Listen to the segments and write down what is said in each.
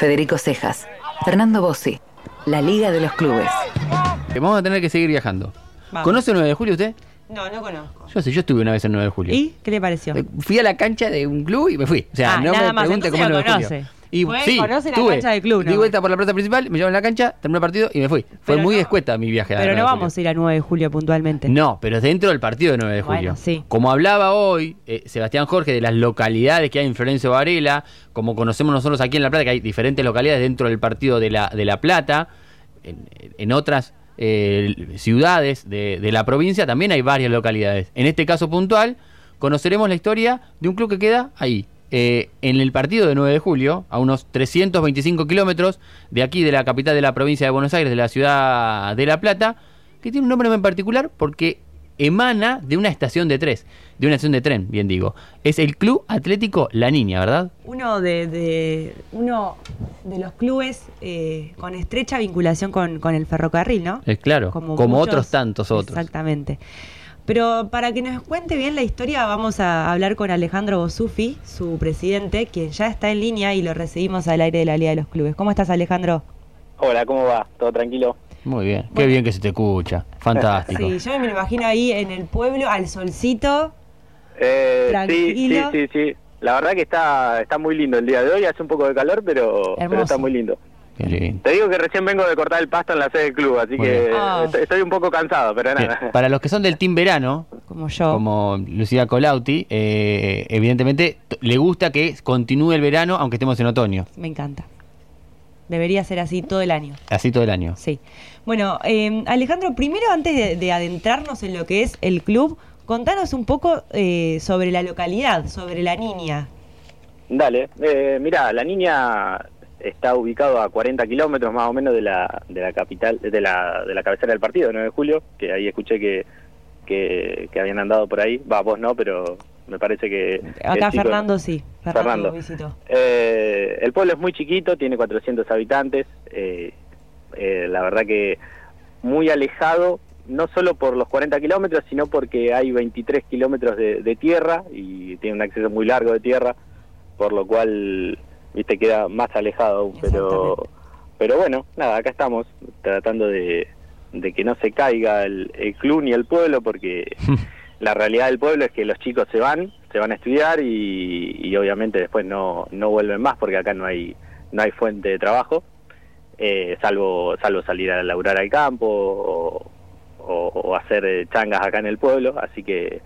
Federico Cejas, Fernando Bossi, La Liga de los Clubes. Vamos a tener que seguir viajando. Vamos. ¿Conoce el 9 de julio usted? No, no conozco. Yo sí, yo estuve una vez el 9 de julio. ¿Y qué le pareció? Fui a la cancha de un club y me fui. O sea, Ah, no nada me más, pregunte entonces cómo lo el 9 de julio. Y Fue, sí, conoce la cancha del club, Di ¿no? vuelta por la plaza principal, me llevaron a la cancha, terminé el partido y me fui. Fue Pero muy no- escueta mi viaje. Pero 9 no vamos a ir al 9 de julio puntualmente. No, pero dentro del partido de 9 de Bueno, julio. sí. Como hablaba hoy eh, Sebastián Jorge de las localidades que hay en Florencio Varela, como conocemos nosotros aquí en La Plata, que hay diferentes localidades dentro del partido de La, de la Plata, en, en otras eh, ciudades de, de la provincia también hay varias localidades. En este caso puntual, conoceremos la historia de un club que queda ahí. Eh, en el partido de 9 de julio, a unos 325 kilómetros de aquí, de la capital de la provincia de Buenos Aires, de la ciudad de La Plata, que tiene un nombre en particular porque emana de una estación de tres, de una estación de tren, bien digo. Es el Club Atlético La Niña, ¿verdad? Uno de, de- uno de los clubes eh, con estrecha vinculación con, con el ferrocarril, ¿no? Es claro, como, muchos- otros tantos otros. Exactamente. Pero para que nos cuente bien la historia, vamos a hablar con Alejandro Bosufi, su presidente, quien ya está en línea y lo recibimos al aire de la Liga de los Clubes. ¿Cómo estás, Alejandro? Hola, ¿cómo va? ¿Todo tranquilo? Muy bien, qué bien que se te escucha, fantástico. Sí, yo me lo imagino ahí en el pueblo, al solcito. Eh, sí, sí, Tranquilo. sí, sí. La verdad que está, está muy lindo el día de hoy. Hace un poco de calor, pero, pero está muy lindo. Qué lindo. Te digo que recién vengo de cortar el pasto en la sede del club, así Muy que. Ah. estoy, estoy un poco cansado, pero Bien, nada. Para los que son del Team Verano, Como yo. como Lucía Colauti, eh, evidentemente le gusta que continúe el verano aunque estemos en otoño, Me encanta. Debería ser así todo el año. así todo el año. Sí. Bueno, eh, Alejandro, primero antes de, de adentrarnos en lo que es el club, contanos un poco eh, sobre la localidad, sobre la niña. Dale, eh, mira, la niña está ubicado a 40 kilómetros más o menos de la, de la capital, de la, de la cabecera del partido, 9 de julio, que ahí escuché que, que, que habían andado por ahí. Va, vos no, pero me parece que... Acá chico- Fernando sí. Fernando. Eh, el pueblo es muy chiquito, tiene 400 habitantes. eh, eh, la verdad que muy alejado, no solo por los 40 kilómetros, sino porque hay 23 kilómetros de, de tierra y tiene un acceso muy largo de tierra, por lo cual, viste, queda más alejado aún. Pero, pero bueno, nada, acá estamos tratando de, de que no se caiga el, el club ni el pueblo, porque la realidad del pueblo es que los chicos se van, se van a estudiar y, y obviamente después no, no vuelven más porque acá no hay no hay fuente de trabajo, eh, salvo salvo salir a laburar al campo o, o- o hacer changas acá en el pueblo, así que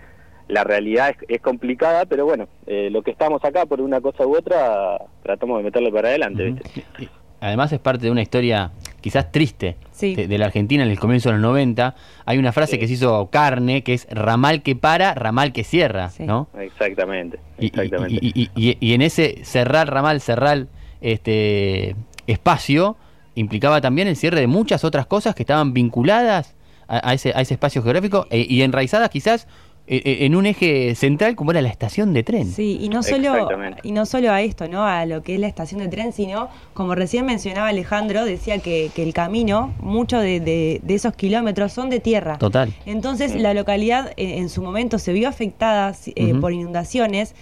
la realidad es, es complicada, pero bueno, eh, lo que estamos acá por una cosa u otra tratamos de meterle para adelante. ¿viste? Además es parte de una historia quizás triste Sí. de, de la Argentina en el comienzo de los 90. Hay una frase Sí. que se hizo carne, que es ramal que para, ramal que cierra, Sí. ¿no? Exactamente, Y, y- exactamente. y- y- y- y en ese cerrar ramal, cerrar este espacio, implicaba también el cierre de muchas otras cosas que estaban vinculadas a, a ese, a ese espacio geográfico e- y enraizadas quizás en un eje central como era la estación de tren. Sí, y no solo y no solo a esto, ¿no? A lo que es la estación de tren, sino como recién mencionaba Alejandro, decía que, que el camino, muchos de, de- de esos kilómetros son de tierra. Total. Entonces la localidad eh, en su momento se vio afectada eh, por inundaciones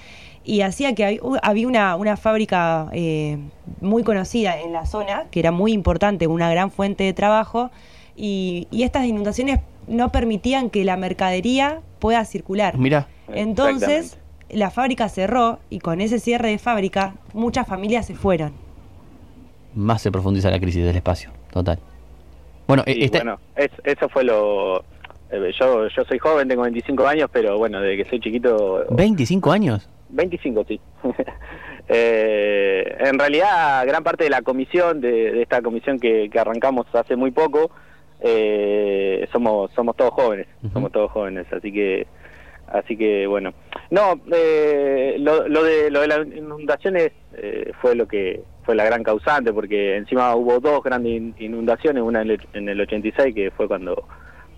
y hacía que hu- había una, una fábrica eh, muy conocida en la zona, que era muy importante, una gran fuente de trabajo, y, y estas inundaciones no permitían que la mercadería pueda circular. Mira, Entonces, la fábrica cerró y con ese cierre de fábrica, muchas familias se fueron. más se profundiza la crisis del espacio. Total. Bueno, Y esta- bueno, es- eso fue lo... eh, Yo, yo soy joven, tengo 25 años, pero bueno, desde que soy chiquito 25 años. 25, sí. Eh, en realidad, gran parte de la comisión, de, de esta comisión que, que arrancamos hace muy poco, eh, somos somos todos jóvenes, somos todos jóvenes, así que así que bueno. No, eh, lo, lo de lo de las inundaciones eh, fue lo que fue la gran causante, porque encima hubo dos grandes in- inundaciones, una en el, en el 86 que fue cuando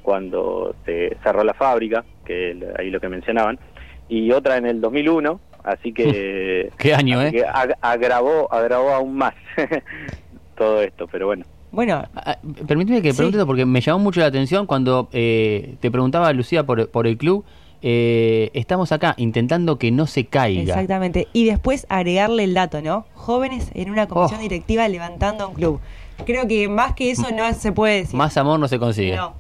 cuando se cerró la fábrica, que el- ahí lo que mencionaban, y otra en el 2001, así que Qué año, ¿eh? que ag- agravó agravó aún más todo esto, pero bueno. Bueno, Ah, Permíteme que Sí. pregunte esto porque me llamó mucho la atención cuando eh, te preguntaba Lucía por, por el club. eh, estamos acá intentando que no se caiga. Exactamente. Y después agregarle el dato, ¿no? Jóvenes en una comisión Oh. directiva levantando un club. Creo que más que eso no se puede decir. Más amor no se consigue. No.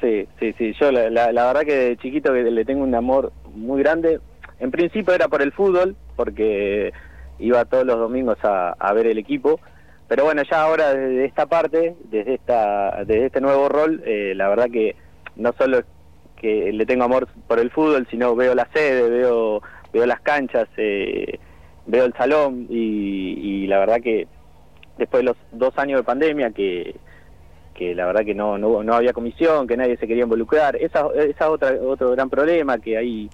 Sí, sí, sí. Yo la, la- la verdad que de chiquito que le tengo un amor muy grande. En principio era por el fútbol, porque iba todos los domingos a, a ver el equipo. Pero bueno, ya ahora desde esta parte, desde esta, desde este nuevo rol, eh, la verdad que no solo es que le tengo amor por el fútbol, sino veo la sede, veo, veo las canchas, eh, veo el salón y, y la verdad que después de los dos años de pandemia que que la verdad que no, no, no había comisión, que nadie se quería involucrar. Esa, otra, otro gran problema, que hay,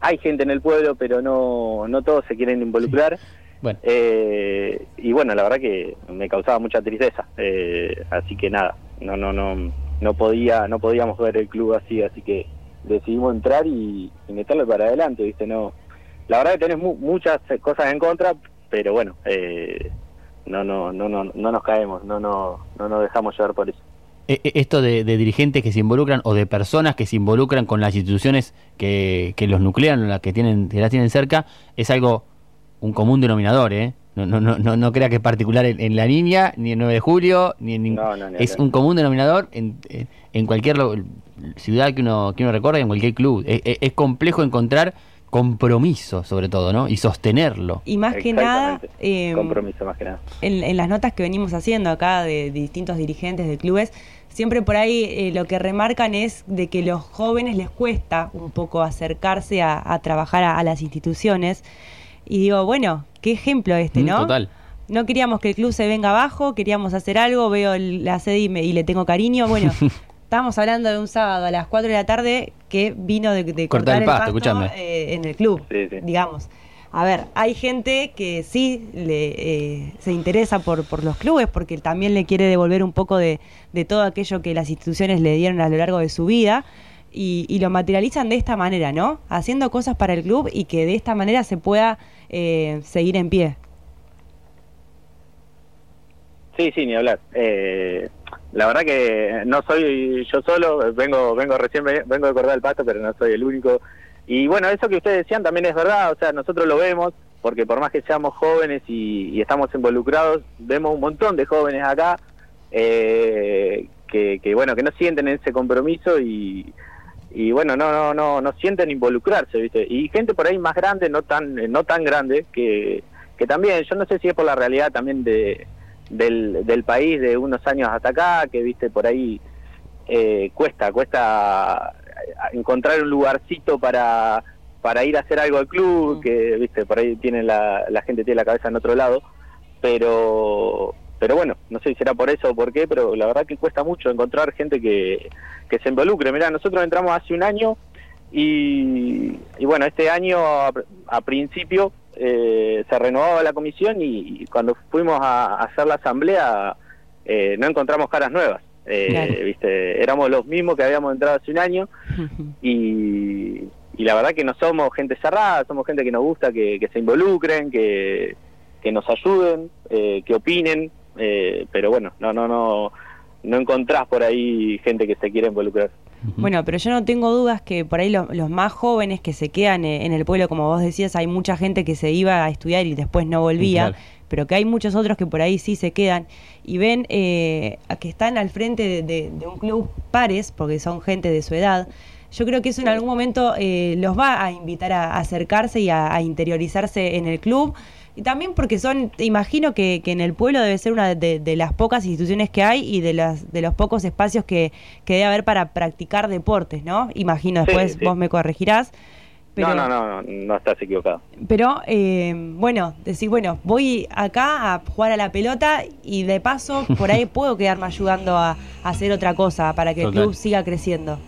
hay gente en el pueblo, pero no, no todos se quieren involucrar. Bueno, Eh, y bueno, la verdad que me causaba mucha tristeza. Eh, así que nada, no, no, no, no podía, no podíamos ver el club así, así que decidimos entrar y, y meterle para adelante, viste, no. La verdad que tenés mu- muchas cosas en contra, pero bueno, eh, no, no, no, no, no nos caemos, no, no, no nos dejamos llevar por eso. e- e- esto de, de dirigentes que se involucran o de personas que se involucran con las instituciones que, que los nuclean, las que tienen, que las tienen cerca, es algo, un común denominador, ¿eh? No, no, no, no, no crea que es particular en, en la niña, ni en 9 de julio, ni en No, no, ni es un común denominador en, en- en cualquier lo- ciudad que uno, que uno recorra, en cualquier club. Es, es- es complejo encontrar compromiso, sobre todo, ¿no? Y sostenerlo. Y más que nada, eh, compromiso más que nada. en, en las notas que venimos haciendo acá de, distintos dirigentes de clubes, siempre por ahí eh, lo que remarcan es de que los jóvenes les cuesta un poco acercarse a, a trabajar a, a las instituciones. Y digo, bueno, qué ejemplo este, Mm, ¿no? Total. No queríamos que el club se venga abajo, queríamos hacer algo, veo el- la sede y, me- y le tengo cariño. Bueno, estábamos hablando de un sábado a las 4 de la tarde que vino de, de Cortar el cortar pasto, escuchame. eh, en el club, Sí, sí. digamos. A ver, hay gente que sí le, eh, se interesa por, por los clubes porque también le quiere devolver un poco de, de todo aquello que las instituciones le dieron a lo largo de su vida y, y lo materializan de esta manera, ¿no? Haciendo cosas para el club y que de esta manera se pueda eh, seguir en pie. Sí, sí, ni hablar. Eh, la verdad que no soy yo solo, vengo vengo recién ve- vengo de cortar el pasto, pero no soy el único. Y bueno, eso que ustedes decían también es verdad, o sea, nosotros lo vemos, porque por más que seamos jóvenes y, y estamos involucrados, vemos un montón de jóvenes acá eh, que, que bueno, que no sienten ese compromiso y, y bueno, no no no no sienten involucrarse, ¿viste? Y gente por ahí más grande, no tan no tan grande que que también, yo no sé si es por la realidad también de del, del país de unos años hasta acá, que viste por ahí eh, cuesta, cuesta encontrar un lugarcito para, para ir a hacer algo al club, Mm. que viste por ahí tiene la, la gente tiene la cabeza en otro lado, pero pero bueno, no sé si será por eso o por qué, pero la verdad que cuesta mucho encontrar gente que, que se involucre. Mirá, nosotros entramos hace un año y, y bueno, este año a, a principio eh, se renovaba la comisión y, y cuando fuimos a, a hacer la asamblea eh, no encontramos caras nuevas. Eh, Claro. viste éramos los mismos que habíamos entrado hace un año y, y la verdad que no somos gente cerrada, somos gente que nos gusta que, que se involucren, que, que nos ayuden, eh, que opinen, eh, pero bueno, no, no, no, no encontrás por ahí gente que se quiera involucrar. Bueno, pero yo no tengo dudas que por ahí lo- los más jóvenes que se quedan eh, en el pueblo, como vos decías, hay mucha gente que se iba a estudiar y después no volvía, Claro. pero que hay muchos otros que por ahí sí se quedan y ven eh, a que están al frente de, de- de un club pares, porque son gente de su edad. Yo creo que eso en algún momento eh, los va a invitar a, a acercarse y a, a interiorizarse en el club. Y también porque son, te imagino que, que en el pueblo debe ser una de, de las pocas instituciones que hay y de, las, de los pocos espacios que, que debe haber para practicar deportes, ¿no? Imagino, después sí. vos me corregirás. Pero, No, no, no, no, no estás equivocado. Pero, eh, bueno, decir, bueno, voy acá a jugar a la pelota y de paso por ahí puedo quedarme ayudando a, a hacer otra cosa para que el club siga creciendo.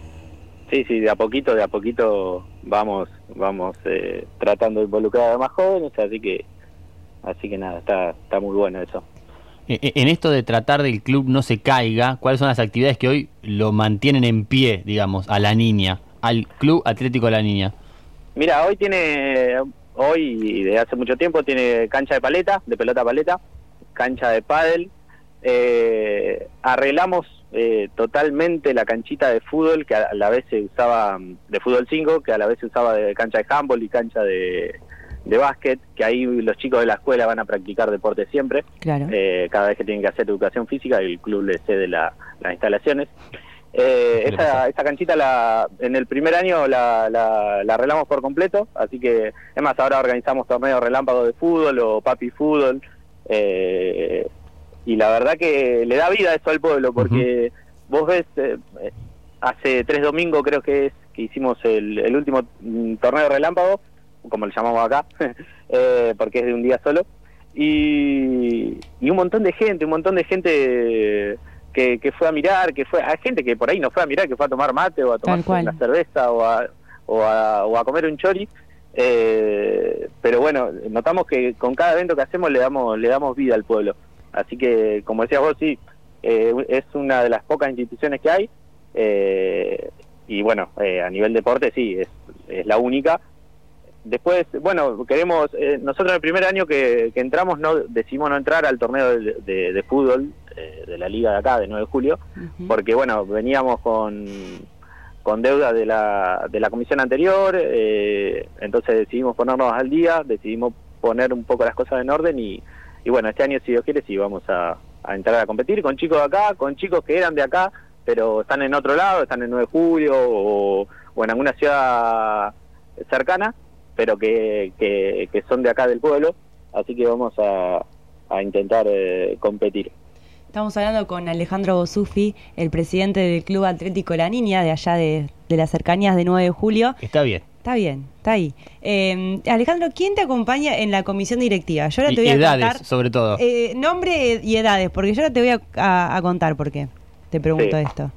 Sí, sí, de a poquito, de a poquito vamos, vamos eh, tratando de involucrar a más jóvenes, así que, así que nada, está, está muy bueno eso. E- e- En esto de tratar del club no se caiga, ¿cuáles son las actividades que hoy lo mantienen en pie, digamos, a la niña, al Club Atlético de la Niña? Mira, hoy tiene, hoy y de hace mucho tiempo tiene cancha de paleta, de pelota paleta, cancha de pádel. Eh, arreglamos eh, totalmente la canchita de fútbol que a la vez se usaba mm, de fútbol 5, que a la vez se usaba de cancha de handball y cancha de, de básquet, que ahí los chicos de la escuela van a practicar deporte siempre. Claro. Eh, cada vez que tienen que hacer educación física, el club le cede la- las instalaciones. Eh, esa, esa canchita la, en el primer año la, la, la arreglamos por completo, así que es más, ahora organizamos torneos relámpagos de fútbol o papi fútbol. eh, y la verdad que le da vida eso al pueblo, porque vos ves, eh, hace tres domingos creo que es que hicimos el, el último mm, torneo relámpago, como le llamamos acá, eh, porque es de un día solo, y, y un montón de gente, un montón de gente que, que fue a mirar, que fue, hay gente que por ahí no fue a mirar, que fue a tomar mate o a tomar una cerveza o a, o a, o a comer un chori, eh, pero bueno, notamos que con cada evento que hacemos le damos, le damos vida al pueblo. Así que, como decías vos, sí, eh, es una de las pocas instituciones que hay. eh, y bueno, eh, a nivel deporte sí, es, es la única. Después, bueno, queremos, eh, nosotros en el primer año que, que entramos no decidimos no entrar al torneo de, de- de fútbol eh, de la liga de acá, de 9 de julio, porque bueno, veníamos con, con deuda de la, de la comisión anterior, eh, entonces decidimos ponernos al día, decidimos poner un poco las cosas en orden y, y bueno, este año si Dios quiere sí vamos a, a entrar a competir con chicos de acá, con chicos que eran de acá, pero están en otro lado, están en 9 de julio o, o en alguna ciudad cercana, pero que, que, que son de acá del pueblo, así que vamos a, a intentar eh, competir. Estamos hablando con Alejandro Bosufi, el presidente del Club Atlético La Niña, de allá de, de las cercanías de 9 de julio. Está bien. Está bien, está ahí. Eh, Alejandro, ¿quién te acompaña en la comisión directiva? Yo ahora te voy a edades, contar sobre todo. eh, nombre y edades, porque yo ahora te voy a, a- a contar por qué. Te pregunto Sí. esto.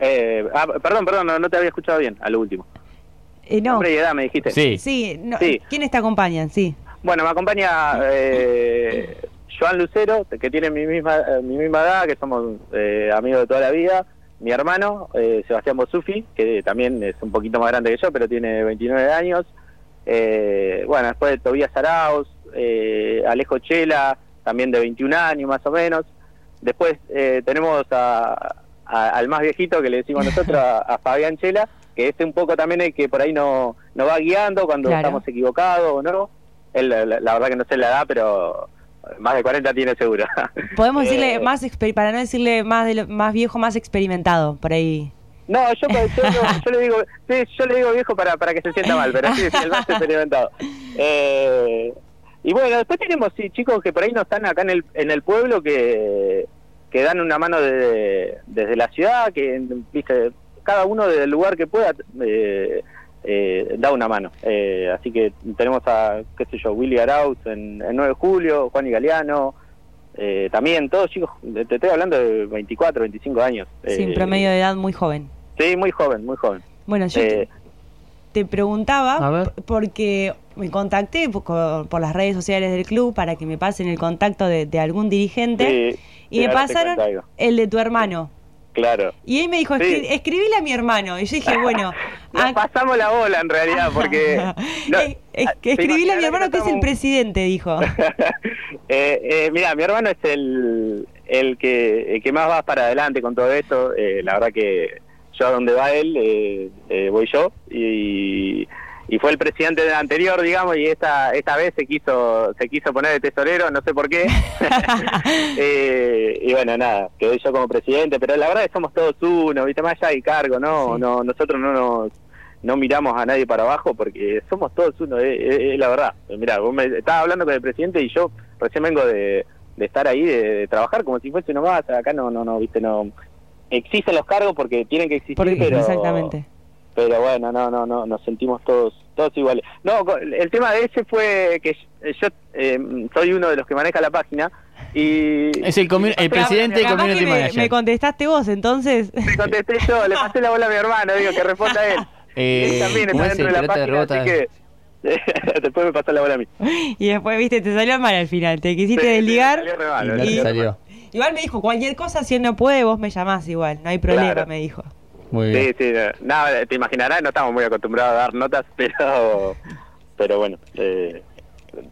Eh, ah, perdón, perdón, no, no te había escuchado bien, a lo último. Eh, no. Nombre y edad me dijiste. Sí. Sí, no, Sí. ¿quiénes te acompañan? Sí. Bueno, me acompaña eh, Joan Lucero, que tiene mi misma eh, mi misma edad, que somos eh, amigos de toda la vida. Mi hermano, eh, Sebastián Bosufi, que también es un poquito más grande que yo, pero tiene 29 años. Eh, bueno, después Tobías Arauz, eh, Alejo Chela, también de 21 años más o menos. Después eh, tenemos a- a- al más viejito que le decimos nosotros, a, a Fabián Chela, que es un poco también el que por ahí no, nos va guiando cuando Claro. estamos equivocados o no. Él, la, verdad que no sé la edad, pero más de 40 tiene seguro. Podemos decirle Eh, más, para no decirle más de lo- más viejo, más experimentado, por ahí. No, yo, yo, yo- le digo, sí, yo le digo viejo para, para que se sienta mal, pero sí, sí, el más experimentado. Eh, y bueno, después tenemos sí, chicos que por ahí no están acá en el, en el pueblo que, que dan una mano de- desde la ciudad, que viste, cada uno desde el lugar que pueda eh, eh, da una mano. Eh, así que tenemos a, qué sé yo, Willy Arauz en, en 9 de julio, Juan y Galeano. eh, también todos chicos, te estoy hablando de 24, 25 años. Sin Eh, promedio de edad muy joven. Sí, muy joven, muy joven. Bueno, yo te- Eh, te preguntaba porque me contacté por, co- por las redes sociales del club para que me pasen el contacto de, de algún dirigente sí, y me pasaron el de tu hermano. Claro. Y él me dijo, Sí. "Escri- escribile a mi hermano. Y yo dije, bueno, Nos pasamos la bola en realidad, porque... no, es ah, que escribile a mi hermano que es el presidente, dijo. eh, eh, mira, mi hermano es el, el, que, el que más va para adelante con todo esto. Eh, la verdad que yo a donde va él, eh, eh, voy yo. Y, y fue el presidente del anterior, digamos, y esta esta vez se quiso se quiso poner de tesorero, no sé por qué. Eh, y bueno, nada, quedé yo como presidente, pero la verdad es que somos todos uno, ¿viste? Más allá del cargo, ¿no? Sí. no Nosotros no nos no miramos a nadie para abajo porque somos todos uno, es, es la verdad. Mira, vos me estabas hablando con el presidente y yo recién vengo de, de estar ahí, de, de trabajar como si fuese uno más. Acá no, no, no, ¿viste? No. Existen los cargos porque tienen que existir, Porque- pero exactamente. Pero bueno, no, no, no, nos sentimos todos todos iguales. No, co- el tema de ese fue que yo eh, soy uno de los que maneja la página y... Es el comu- el presidente del Capaz community me, manager. me contestaste vos, entonces. Le contesté yo, le pasé la bola a mi hermano, digo que responda él. Eh, él también ¿cómo está es dentro de la página, así que después me pasó la bola a mí. y después, viste, te salió mal al final. Te quisiste Sí, sí, desligar. salió re mal, Y no salió te y- salió. Igual me dijo, cualquier cosa, si él no puede, vos me llamás igual. No hay problema, Claro. me dijo. Muy bien. Sí, sí, no, no, te imaginarás, no estamos muy acostumbrados a dar notas, pero pero bueno, eh,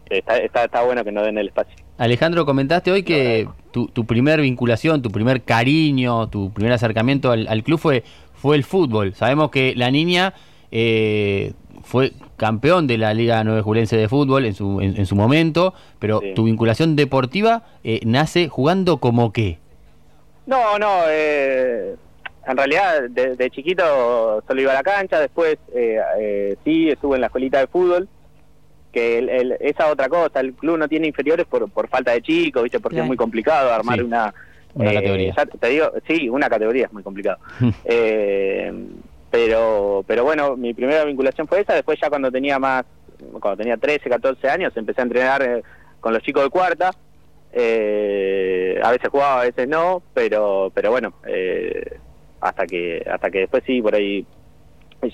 está, está, está bueno que nos den el espacio. Alejandro, comentaste hoy que tu, tu primer vinculación, tu primer cariño, tu primer acercamiento al, al club fue, fue el fútbol. Sabemos que la niña eh, fue campeón de la Liga Nueve Julense de Fútbol en su, en, en su momento, pero Sí. tu vinculación deportiva eh, nace jugando como qué. No, no, eh, en realidad de, de chiquito solo iba a la cancha, después eh, eh, sí estuve en la escuelita de fútbol, que el- el- esa otra cosa, el club no tiene inferiores por, por falta de chicos, ¿viste? porque Claro. es muy complicado armar Sí, una... una eh, categoría. ya te digo, sí, una categoría es muy complicado. Eh, pero, pero bueno, mi primera vinculación fue esa, después ya cuando tenía más, cuando tenía 13, 14 años, empecé a entrenar con los chicos de cuarta, eh, a veces jugaba, a veces no, pero, pero bueno, eh, hasta que, hasta que después sí, por ahí,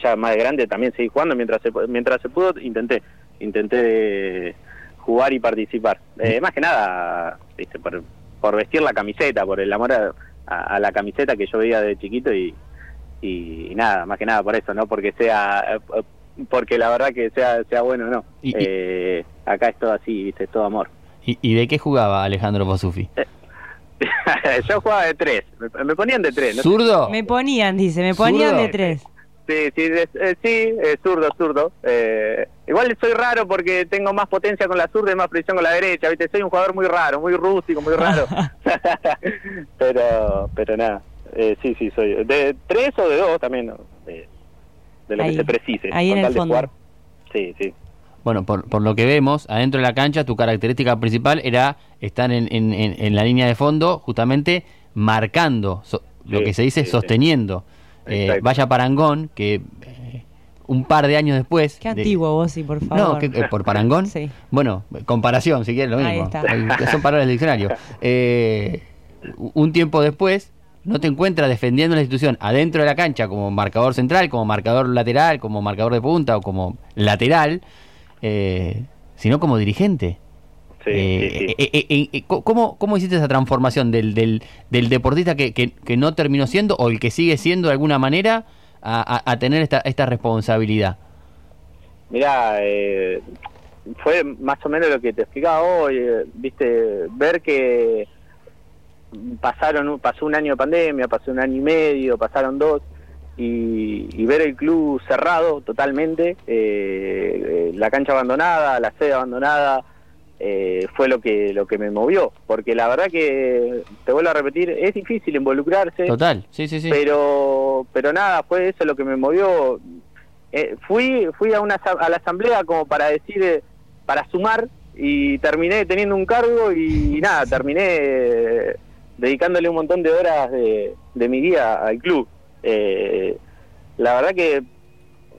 ya más de grande también seguí jugando, mientras se, mientras se pudo, intenté, intenté jugar y participar. Eh, más que nada, viste, por, por vestir la camiseta, por el amor a, a- a la camiseta que yo veía de chiquito y, y, nada, más que nada por eso, no porque sea, eh, porque la verdad que sea, sea bueno, no. Y- Eh, acá es todo así, viste, es todo amor. ¿Y, y de qué jugaba Alejandro Bosufi? yo jugaba de tres, me, me ponían de tres. ¿no? ¿Zurdo? Me ponían, dice, me ponían ¿Zurdo? de tres. Sí, sí, eh, sí, eh, zurdo, zurdo. Eh, igual soy raro porque tengo más potencia con la zurda y más precisión con la derecha, ¿viste? Soy un jugador muy raro, muy rústico, muy raro. pero, pero nada, eh, sí, sí, soy de tres o de dos también, de, de lo Ahí, que se precise. ahí en el fondo. jugar. Sí, sí. Bueno, por, por lo que vemos, adentro de la cancha, tu característica principal era estar en, en- en- en la línea de fondo, justamente marcando, so- lo que se dice sí, sí. sosteniendo. Eh, vaya Parangón, que eh, un par de años después... Qué de- antiguo vos, sí, por favor. No, que- eh, por Parangón. Sí. Bueno, comparación, si quieres, lo mismo. está. Ahí, ya son palabras del diccionario. Eh, un tiempo después, no te encuentras defendiendo la institución adentro de la cancha como marcador central, como marcador lateral, como marcador de punta o como lateral, eh, sino como dirigente. Sí, Eh, sí, sí. eh, eh, eh, ¿cómo, ¿Cómo hiciste esa transformación del, del, del deportista que, que, que no terminó siendo o el que sigue siendo de alguna manera a, a- a tener esta, esta responsabilidad? Mirá, eh, fue más o menos lo que te explicaba hoy, viste, ver que pasaron pasó un año de pandemia, pasó un año y medio, pasaron dos, y, y ver el club cerrado totalmente, eh, eh, la cancha abandonada, la sede abandonada, eh, fue lo que lo que me movió, porque la verdad que, te vuelvo a repetir, es difícil involucrarse Total, sí, sí, sí. pero pero nada fue eso lo que me movió. Eh, fui fui a una a la asamblea como para decir eh, para sumar y terminé teniendo un cargo y, nada terminé eh, dedicándole un montón de horas de, de mi día al club Eh, la verdad que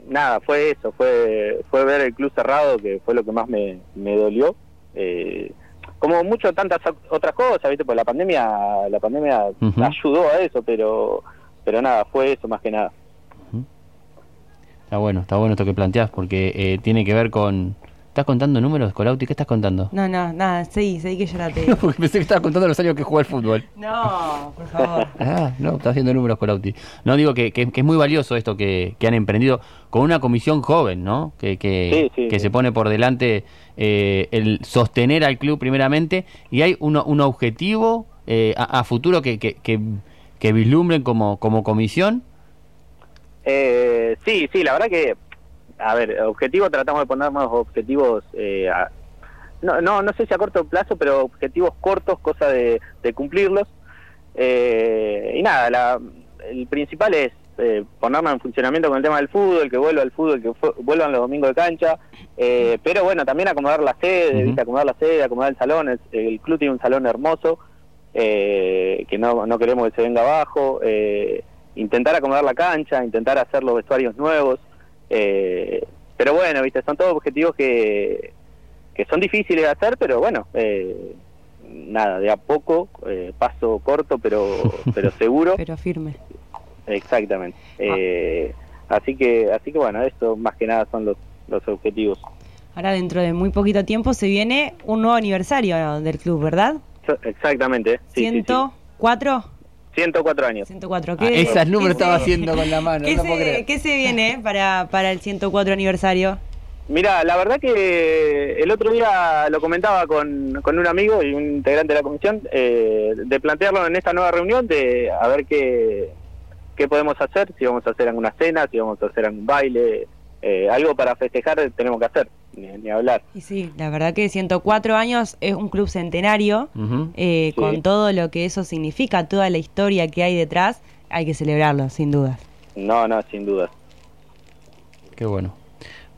nada fue eso fue fue ver el club cerrado que fue lo que más me, me dolió. Eh, como mucho tantas otras cosas viste pues la pandemia la pandemia ayudó a eso pero pero nada fue eso más que nada. Está bueno, está bueno esto que planteás porque eh, tiene que ver con... ¿Estás contando números, Colauti? ¿Qué estás contando? No, no, nada, seguí, seguí que yo la te. porque pensé que estabas contando los años que jugó al fútbol. No, por favor. Ah, no, está haciendo números Colauti. No, digo que, que- que es muy valioso esto que, que han emprendido con una comisión joven, ¿no? Que, que, Sí, sí, que sí. se pone por delante eh, el sostener al club primeramente y hay uno- un objetivo eh, a, a futuro que, que, que, que vislumbren como, como comisión. Eh, sí, sí, la verdad que, a ver, objetivo, tratamos de ponernos objetivos, eh, a- no, no, no sé si a corto plazo, pero objetivos cortos, cosa de, de cumplirlos. Eh, y nada, la- el principal es eh, ponernos en funcionamiento con el tema del fútbol, que vuelva al fútbol, que vuelvan los domingos de cancha, eh, pero bueno, también acomodar la sede, acomodar la sede, acomodar el salón, el, el club tiene un salón hermoso, eh, que no, no queremos que se venga abajo, eh, intentar acomodar la cancha, intentar hacer los vestuarios nuevos, eh, pero bueno, viste, son todos objetivos que, que son difíciles de hacer, pero bueno, eh, nada, de a poco, eh, paso corto, pero, pero seguro, Pero firme. exactamente. Eh, así que, así que bueno, eso más que nada son los, los objetivos. Ahora dentro de muy poquito tiempo se viene un nuevo aniversario del club, ¿verdad? Exactamente, sí, sí, sí. ¿104? 104 años. 104. Ah, ¿Qué, esas números qué estaba se- haciendo con la mano, ¿Qué, no puedo se, creer. qué se viene para, para el 104 aniversario? Mira, la verdad que el otro día lo comentaba con, con un amigo y un integrante de la comisión, eh, de plantearlo en esta nueva reunión, de a ver qué, qué podemos hacer, si vamos a hacer alguna cena, si vamos a hacer algún baile, eh, algo para festejar tenemos que hacer, ni, ni hablar. Y sí, la verdad que 104 años es un club centenario, eh, Sí. con todo lo que eso significa, toda la historia que hay detrás, hay que celebrarlo, sin dudas. No, no, sin duda. Qué bueno.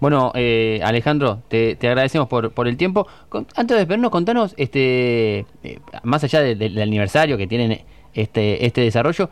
Bueno, eh, Alejandro, te, te agradecemos por, por el tiempo. Con- antes de despedirnos, contanos, este, eh, más allá de- del aniversario que tienen este, este desarrollo,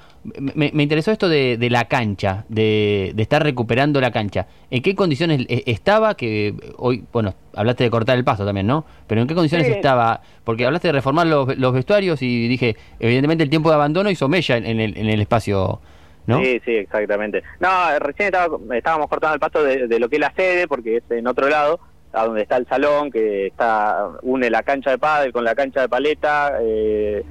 me, me interesó esto de, de la cancha, de, de estar recuperando la cancha. ¿En qué condiciones eh, estaba? Que hoy, bueno, hablaste de cortar el paso también, ¿no? Pero ¿en qué condiciones Sí. estaba? Porque hablaste de reformar los, los vestuarios y dije, evidentemente el tiempo de abandono hizo mella en, en el, en el espacio, ¿no? Sí, sí, exactamente. No, recién estaba- estábamos cortando el paso de, de lo que es la sede, porque es en otro lado, a donde está el salón, que está une la cancha de pádel con la cancha de paleta, eh,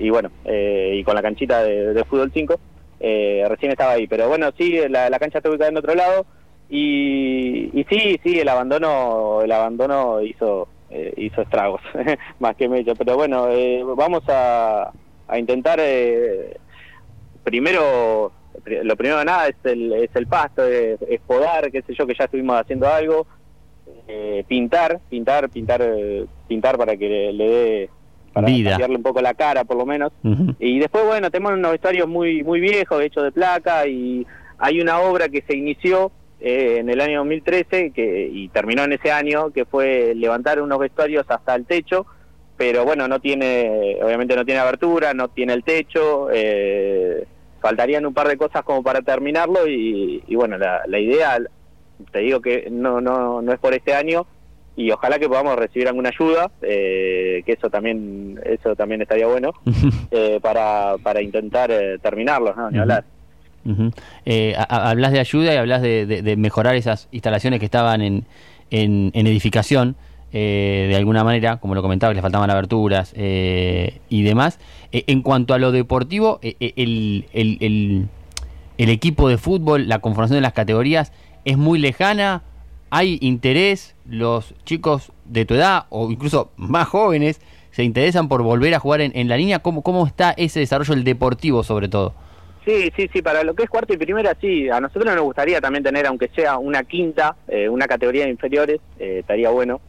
y bueno, eh, y con la canchita de, de fútbol 5. Eh, recién estaba ahí, pero bueno, sí, la, la cancha está ubicada en otro lado, y, y sí, sí, el abandono, el abandono hizo, eh, hizo estragos, más que mecho, pero bueno, eh, vamos a, a intentar... Eh, primero pri- lo primero de nada es el, es el pasto, es, podar, qué sé yo, que ya estuvimos haciendo algo, eh, pintar, pintar, pintar, pintar para que le, le dé, para Vida. cambiarle un poco la cara por lo menos. Y después, bueno, tenemos unos vestuarios muy, muy viejos, hechos de placa, y hay una obra que se inició eh, en el año 2013 que, y terminó en ese año, que fue levantar unos vestuarios hasta el techo, pero bueno, no tiene, obviamente no tiene abertura, no tiene el techo, eh, faltarían un par de cosas como para terminarlo y, y bueno, la, la idea, te digo que no, no, no es por este año y ojalá que podamos recibir alguna ayuda, eh, que eso también, eso también estaría bueno, eh, para, para intentar eh, terminarlos, ¿no? Ni hablar. Ujú. Eh, a- hablas de ayuda y hablas de, de- de mejorar esas instalaciones que estaban en, en- en edificación, eh, de alguna manera, como lo comentaba, que le faltaban aberturas y demás. En cuanto a lo deportivo, el, el- el- el equipo de fútbol, la conformación de las categorías es muy lejana, hay interés, los chicos de tu edad o incluso más jóvenes se interesan por volver a jugar en, la línea. ¿Cómo, ¿Cómo está ese desarrollo, el deportivo sobre todo? Sí, sí, sí, para lo que es cuarto y primera, sí, a nosotros nos gustaría también tener, aunque sea una quinta, eh, una categoría de inferiores, eh, estaría bueno.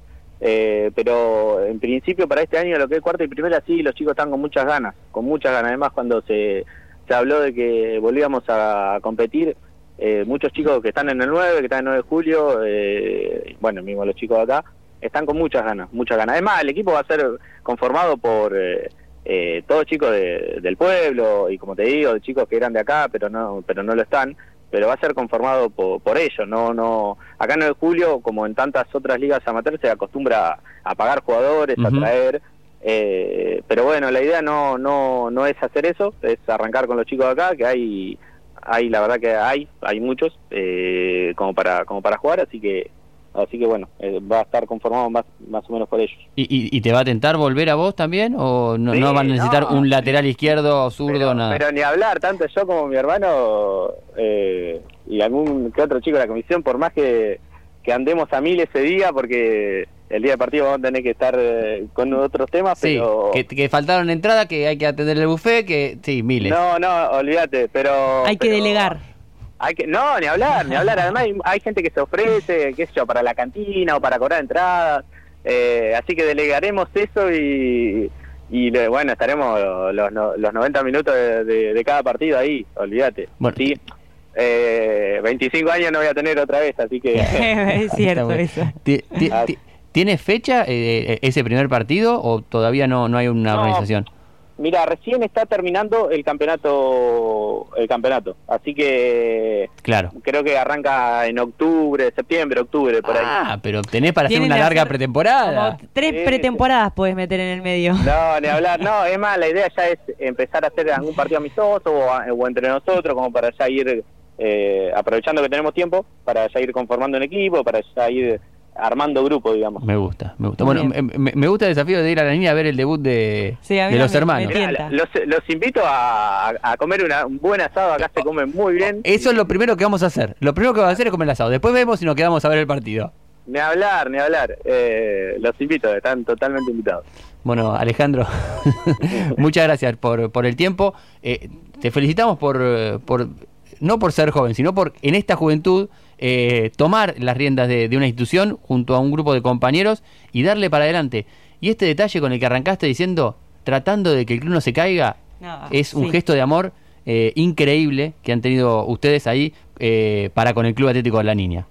Eh, pero en principio para este año lo que es cuarto y primera, sí, los chicos están con muchas ganas, con muchas ganas. Además, cuando se, se habló de que volvíamos a competir, eh, muchos chicos que están en el 9, que están en el 9 de julio, eh, bueno, mismo los chicos de acá, están con muchas ganas, muchas ganas. Además, el equipo va a ser conformado por... Eh, eh, todos chicos de- del pueblo y como te digo, de chicos que eran de acá pero no pero no lo están, pero va a ser conformado por, por ellos, no no acá en el Julio como en tantas otras ligas amateur se acostumbra a, a pagar jugadores, a traer eh, pero bueno, la idea no no no es hacer eso, es arrancar con los chicos de acá que hay hay la verdad que hay hay muchos eh, como para como para jugar, así que así que bueno, eh, va a estar conformado más más o menos por ellos. ¿Y, y, y te va a tentar volver a vos también? ¿O no, Sí, no van a necesitar no. un lateral izquierdo, zurdo, pero, nada? pero ni hablar, tanto yo como mi hermano eh, y algún que otro chico de la comisión, por más que, que andemos a mil ese día, porque el día del partido vamos a tener que estar eh, con otros temas, sí, pero... que, que faltaron entrada, que hay que atender el buffet, que sí, miles. No, no, olvídate, pero... Hay que delegar. Hay que, no, ni hablar, ni hablar. Además hay, hay gente que se ofrece, qué sé yo, para la cantina o para cobrar entradas. Eh, así que delegaremos eso y, y le- bueno, estaremos los, los, los 90 minutos de, de- de cada partido ahí, olvídate. Bueno. Sí, eh, 25 años no voy a tener otra vez, así que... es cierto eso. Ti- ti- Ah. ti- ¿Tiene fecha eh, ese primer partido o todavía no, no hay una No. organización? Mira, recién está terminando el campeonato, el campeonato, así que Claro. creo que arranca en octubre, septiembre, octubre, por ahí. Ah, pero tenés para hacer una larga hacer pretemporada. Como tres Sí, pretemporadas puedes meter en el medio. No, ni hablar, no, es más, la idea ya es empezar a hacer algún partido amistoso o, a- o entre nosotros, como para ya ir eh, aprovechando que tenemos tiempo, para ya ir conformando un equipo, para ya ir armando grupo, digamos. Me gusta, me gusta. Bueno, me, gusta el desafío de ir a la línea a ver el debut de, Sí, de los me- hermanos. me los, los invito a comer una- un buen asado, acá se come muy bien. Eso es lo primero que vamos a hacer. Lo primero que vamos a hacer es comer el asado. Después vemos si nos quedamos a ver el partido. Ni hablar, ni hablar. Eh, los invito, están totalmente invitados. Bueno, Alejandro, muchas gracias por, por el tiempo. Eh, te felicitamos por, por, no por ser joven, sino por en esta juventud eh, tomar las riendas de, de una institución junto a un grupo de compañeros y darle para adelante. Y este detalle con el que arrancaste diciendo, tratando de que el club no se caiga, No, es un sí. gesto de amor eh, increíble que han tenido ustedes ahí eh, para con el Club Atlético de la Niña.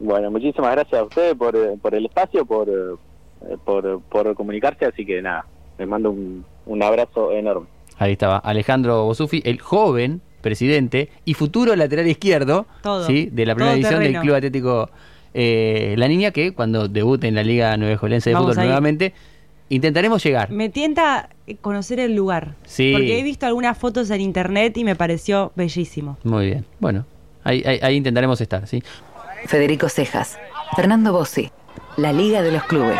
Bueno, muchísimas gracias a ustedes por, eh, por el espacio, por, eh, por, por comunicarse, así que nada, les mando un, un abrazo enorme. Ahí estaba Alejandro Bosufi, el joven presidente y futuro lateral izquierdo Todo. ¿sí? de la primera edición del. Club Atlético eh, La Niña, que cuando debute en la Liga Nuevejolense de Vamos Fútbol nuevamente, intentaremos llegar. Me tienta conocer el lugar. Sí. Porque he visto algunas fotos en internet y me pareció bellísimo. Muy bien. Bueno, ahí, ahí- ahí intentaremos estar. ¿sí? Federico Cejas, Fernando Bossi, La Liga de los Clubes.